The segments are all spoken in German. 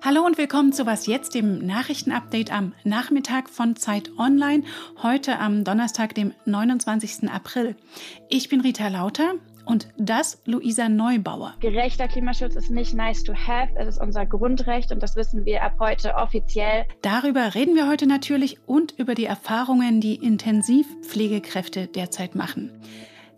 Hallo und willkommen zu Was jetzt, dem Nachrichtenupdate am Nachmittag von Zeit Online, heute am Donnerstag, dem 29. April. Ich bin Rita Lauter und das Luisa Neubauer. Gerechter Klimaschutz ist nicht nice to have, es ist unser Grundrecht und das wissen wir ab heute offiziell. Darüber reden wir heute natürlich und über die Erfahrungen, die Intensivpflegekräfte derzeit machen.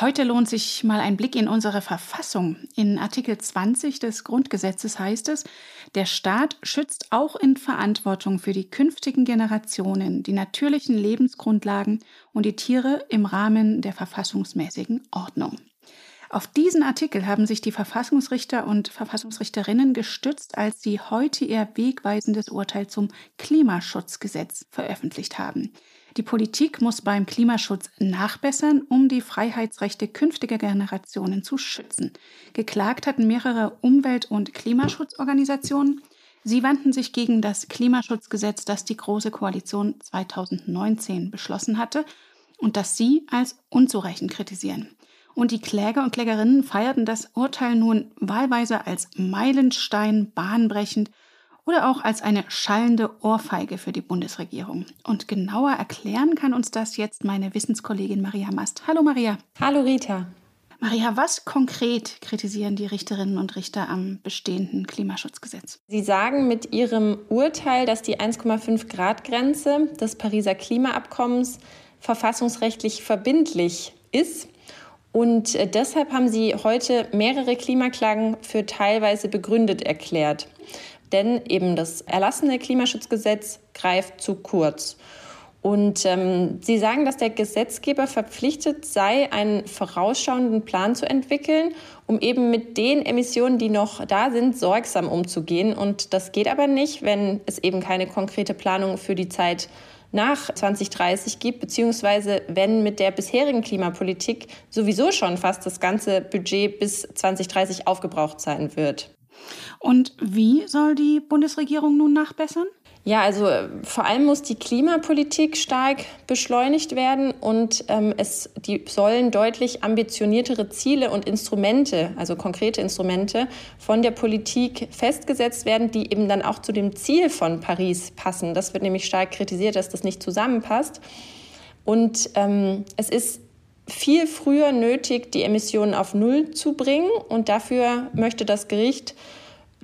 Heute lohnt sich mal ein Blick in unsere Verfassung. In Artikel 20 des Grundgesetzes heißt es, der Staat schützt auch in Verantwortung für die künftigen Generationen die natürlichen Lebensgrundlagen und die Tiere im Rahmen der verfassungsmäßigen Ordnung. Auf diesen Artikel haben sich die Verfassungsrichter und Verfassungsrichterinnen gestützt, als sie heute ihr wegweisendes Urteil zum Klimaschutzgesetz veröffentlicht haben. Die Politik muss beim Klimaschutz nachbessern, um die Freiheitsrechte künftiger Generationen zu schützen. Geklagt hatten mehrere Umwelt- und Klimaschutzorganisationen. Sie wandten sich gegen das Klimaschutzgesetz, das die Große Koalition 2019 beschlossen hatte und das sie als unzureichend kritisieren. Und die Kläger und Klägerinnen feierten das Urteil nun wahlweise als Meilenstein bahnbrechend oder auch als eine schallende Ohrfeige für die Bundesregierung. Und genauer erklären kann uns das jetzt meine Wissenskollegin Maria Mast. Hallo Maria. Hallo Rita. Maria, was konkret kritisieren die Richterinnen und Richter am bestehenden Klimaschutzgesetz? Sie sagen mit ihrem Urteil, dass die 1,5 Grad Grenze des Pariser Klimaabkommens verfassungsrechtlich verbindlich ist. Und äh, deshalb haben sie heute mehrere Klimaklagen für teilweise begründet erklärt denn eben das erlassene Klimaschutzgesetz greift zu kurz. Und ähm, Sie sagen, dass der Gesetzgeber verpflichtet sei, einen vorausschauenden Plan zu entwickeln, um eben mit den Emissionen, die noch da sind, sorgsam umzugehen. Und das geht aber nicht, wenn es eben keine konkrete Planung für die Zeit nach 2030 gibt, beziehungsweise wenn mit der bisherigen Klimapolitik sowieso schon fast das ganze Budget bis 2030 aufgebraucht sein wird. Und wie soll die Bundesregierung nun nachbessern? Ja, also äh, vor allem muss die Klimapolitik stark beschleunigt werden und ähm, es die sollen deutlich ambitioniertere Ziele und Instrumente, also konkrete Instrumente von der Politik festgesetzt werden, die eben dann auch zu dem Ziel von Paris passen. Das wird nämlich stark kritisiert, dass das nicht zusammenpasst. Und ähm, es ist viel früher nötig, die Emissionen auf Null zu bringen. Und dafür möchte das Gericht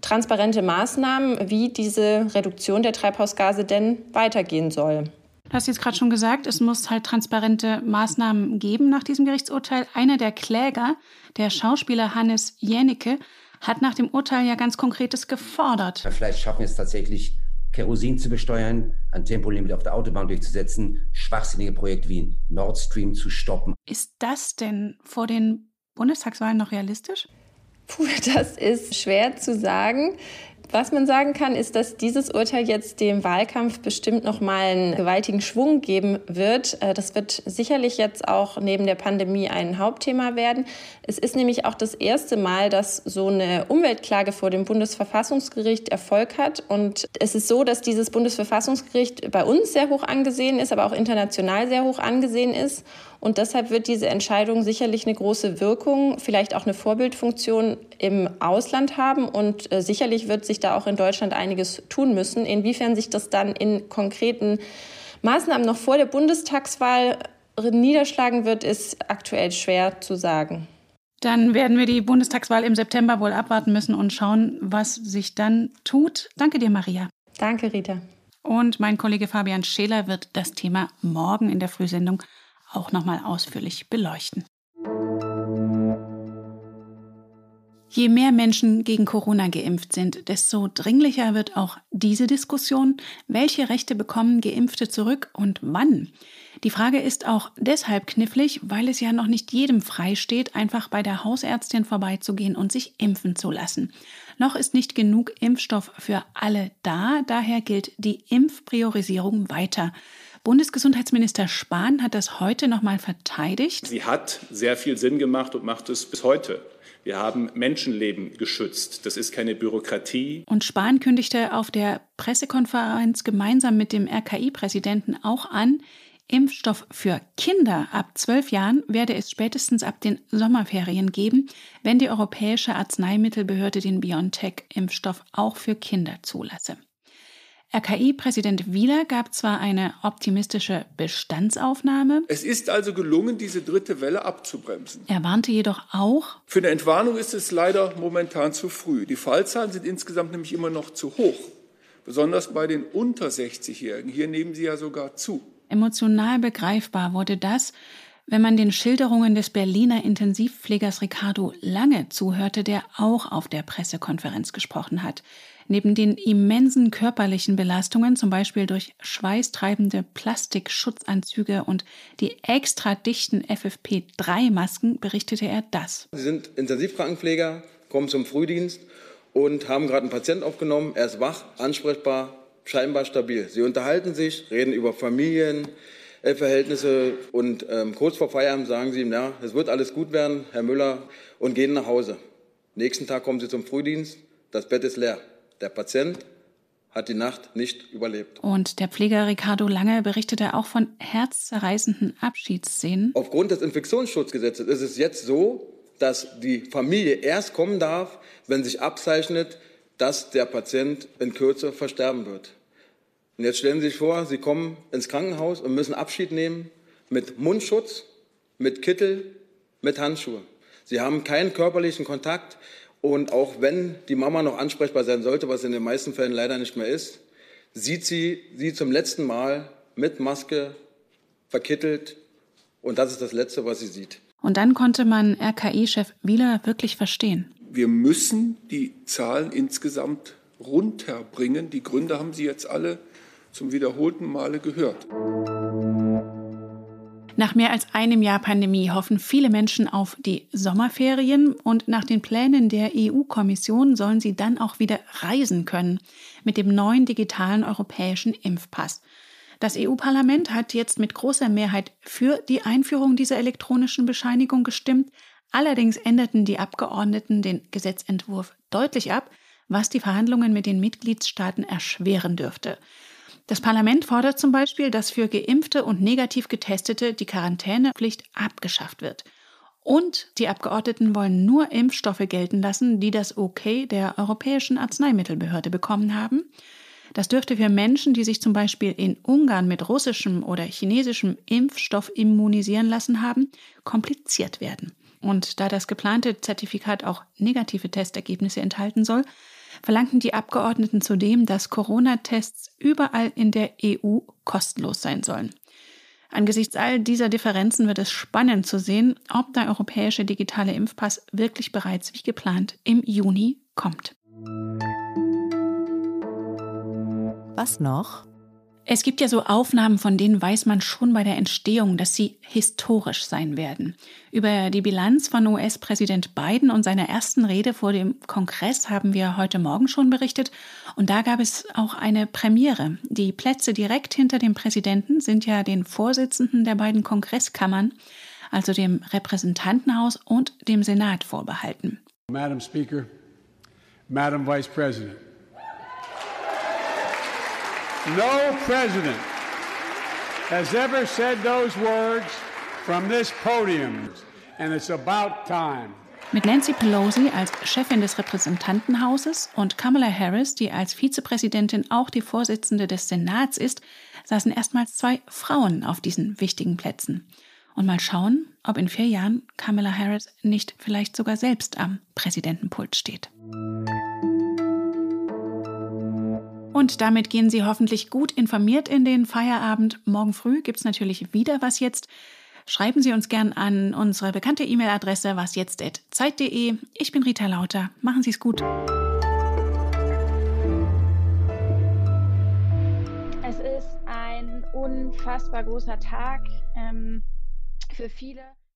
transparente Maßnahmen, wie diese Reduktion der Treibhausgase denn weitergehen soll. Du hast jetzt gerade schon gesagt, es muss halt transparente Maßnahmen geben nach diesem Gerichtsurteil. Einer der Kläger, der Schauspieler Hannes Jänicke, hat nach dem Urteil ja ganz Konkretes gefordert. Vielleicht schaffen wir es tatsächlich, Kerosin zu besteuern, ein Tempolimit auf der Autobahn durchzusetzen, schwachsinnige Projekte wie Nord Stream zu stoppen. Ist das denn vor den Bundestagswahlen noch realistisch? Puh, das ist schwer zu sagen. Was man sagen kann, ist, dass dieses Urteil jetzt dem Wahlkampf bestimmt noch mal einen gewaltigen Schwung geben wird. Äh, das wird sicherlich jetzt auch neben der Pandemie ein Hauptthema werden. Es ist nämlich auch das erste Mal, dass so eine Umweltklage vor dem Bundesverfassungsgericht Erfolg hat. Und es ist so, dass dieses Bundesverfassungsgericht bei uns sehr hoch angesehen ist, aber auch international sehr hoch angesehen ist. Und deshalb wird diese Entscheidung sicherlich eine große Wirkung, vielleicht auch eine Vorbildfunktion im Ausland haben. Und äh, sicherlich wird sich da auch in Deutschland einiges tun müssen. Inwiefern sich das dann in konkreten Maßnahmen noch vor der Bundestagswahl niederschlagen wird, ist aktuell schwer zu sagen. Dann werden wir die Bundestagswahl im September wohl abwarten müssen und schauen, was sich dann tut. Danke dir, Maria. Danke, Rita. Und mein Kollege Fabian Scheler wird das Thema morgen in der Frühsendung auch nochmal ausführlich beleuchten. Je mehr Menschen gegen Corona geimpft sind, desto dringlicher wird auch diese Diskussion, welche Rechte bekommen Geimpfte zurück und wann. Die Frage ist auch deshalb knifflig, weil es ja noch nicht jedem freisteht, einfach bei der Hausärztin vorbeizugehen und sich impfen zu lassen. Noch ist nicht genug Impfstoff für alle da, daher gilt die Impfpriorisierung weiter. Bundesgesundheitsminister Spahn hat das heute nochmal verteidigt. Sie hat sehr viel Sinn gemacht und macht es bis heute. Wir haben Menschenleben geschützt. Das ist keine Bürokratie. Und Spahn kündigte auf der Pressekonferenz gemeinsam mit dem RKI-Präsidenten auch an, Impfstoff für Kinder ab zwölf Jahren werde es spätestens ab den Sommerferien geben, wenn die Europäische Arzneimittelbehörde den BioNTech-Impfstoff auch für Kinder zulasse. RKI-Präsident Wieler gab zwar eine optimistische Bestandsaufnahme. Es ist also gelungen, diese dritte Welle abzubremsen. Er warnte jedoch auch. Für eine Entwarnung ist es leider momentan zu früh. Die Fallzahlen sind insgesamt nämlich immer noch zu hoch. Besonders bei den unter 60-Jährigen. Hier nehmen sie ja sogar zu. Emotional begreifbar wurde das, wenn man den Schilderungen des Berliner Intensivpflegers Ricardo Lange zuhörte, der auch auf der Pressekonferenz gesprochen hat. Neben den immensen körperlichen Belastungen, zum Beispiel durch schweißtreibende Plastikschutzanzüge und die extra dichten FFP3-Masken, berichtete er das. Sie sind Intensivkrankenpfleger, kommen zum Frühdienst und haben gerade einen Patienten aufgenommen. Er ist wach, ansprechbar, scheinbar stabil. Sie unterhalten sich, reden über Familien, Verhältnisse und ähm, kurz vor Feierabend sagen sie ihm, ja, es wird alles gut werden, Herr Müller, und gehen nach Hause. Nächsten Tag kommen sie zum Frühdienst, das Bett ist leer. Der Patient hat die Nacht nicht überlebt. Und der Pfleger Ricardo Lange berichtete auch von herzzerreißenden Abschiedsszenen. Aufgrund des Infektionsschutzgesetzes ist es jetzt so, dass die Familie erst kommen darf, wenn sich abzeichnet, dass der Patient in Kürze versterben wird. Und jetzt stellen Sie sich vor, Sie kommen ins Krankenhaus und müssen Abschied nehmen mit Mundschutz, mit Kittel, mit Handschuhe. Sie haben keinen körperlichen Kontakt und auch wenn die Mama noch ansprechbar sein sollte, was in den meisten Fällen leider nicht mehr ist, sieht sie sie zum letzten Mal mit Maske verkittelt und das ist das Letzte, was sie sieht. Und dann konnte man RKI-Chef Wieler wirklich verstehen. Wir müssen die Zahlen insgesamt runterbringen. Die Gründe haben Sie jetzt alle zum wiederholten Male gehört. Nach mehr als einem Jahr Pandemie hoffen viele Menschen auf die Sommerferien und nach den Plänen der EU-Kommission sollen sie dann auch wieder reisen können mit dem neuen digitalen europäischen Impfpass. Das EU-Parlament hat jetzt mit großer Mehrheit für die Einführung dieser elektronischen Bescheinigung gestimmt. Allerdings änderten die Abgeordneten den Gesetzentwurf deutlich ab, was die Verhandlungen mit den Mitgliedstaaten erschweren dürfte. Das Parlament fordert zum Beispiel, dass für Geimpfte und negativ Getestete die Quarantänepflicht abgeschafft wird. Und die Abgeordneten wollen nur Impfstoffe gelten lassen, die das Okay der Europäischen Arzneimittelbehörde bekommen haben. Das dürfte für Menschen, die sich zum Beispiel in Ungarn mit russischem oder chinesischem Impfstoff immunisieren lassen haben, kompliziert werden. Und da das geplante Zertifikat auch negative Testergebnisse enthalten soll, verlangten die Abgeordneten zudem, dass Corona-Tests überall in der EU kostenlos sein sollen. Angesichts all dieser Differenzen wird es spannend zu sehen, ob der europäische digitale Impfpass wirklich bereits wie geplant im Juni kommt. Was noch? Es gibt ja so Aufnahmen, von denen weiß man schon bei der Entstehung, dass sie historisch sein werden. Über die Bilanz von US-Präsident Biden und seiner ersten Rede vor dem Kongress haben wir heute Morgen schon berichtet. Und da gab es auch eine Premiere. Die Plätze direkt hinter dem Präsidenten sind ja den Vorsitzenden der beiden Kongresskammern, also dem Repräsentantenhaus und dem Senat vorbehalten. Madam Speaker, Madam Vice President. No president has ever said those words from this podium, and it's about time. Mit Nancy Pelosi als Chefin des Repräsentantenhauses und Kamala Harris, die als Vizepräsidentin auch die Vorsitzende des Senats ist, saßen erstmals zwei Frauen auf diesen wichtigen Plätzen. Und mal schauen, ob in vier Jahren Kamala Harris nicht vielleicht sogar selbst am Präsidentenpult steht. Und damit gehen Sie hoffentlich gut informiert in den Feierabend. Morgen früh gibt es natürlich wieder was jetzt. Schreiben Sie uns gern an unsere bekannte E-Mail-Adresse wasjetzt.zeit.de. Ich bin Rita Lauter. Machen Sie es gut. Es ist ein unfassbar großer Tag ähm, für viele.